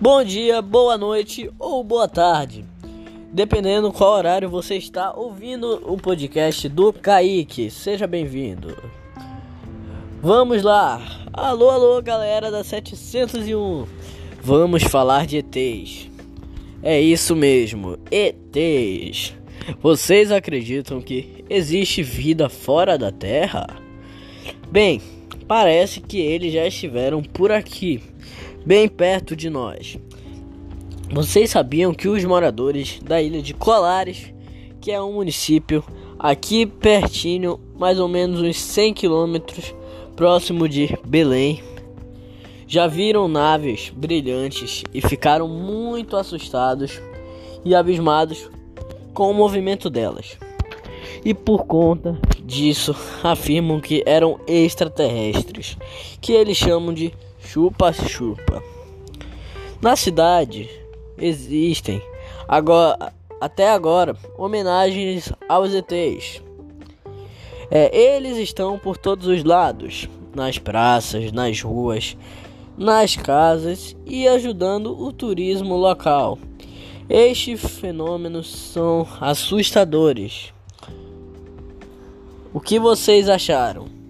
Bom dia, boa noite ou boa tarde, dependendo qual horário você está ouvindo o podcast do Kaique. Seja bem-vindo. Vamos lá. Alô, alô, galera da 701. Vamos falar de ETs. É isso mesmo, ETs. Vocês acreditam que existe vida fora da Terra? Bem, parece que eles já estiveram por aqui, bem perto de nós. Vocês sabiam que os moradores da ilha de Colares, que é um município aqui pertinho, mais ou menos uns 100 quilômetros próximo de Belém, já viram naves brilhantes e ficaram muito assustados e abismados com o movimento delas. E por conta disso, afirmam que eram extraterrestres, que eles chamam de chupa-chupa. Na cidade existem agora, até agora homenagens aos ETs. É, eles estão por todos os lados, nas praças, nas ruas, nas casas e ajudando o turismo local. Estes fenômenos são assustadores. O que vocês acharam?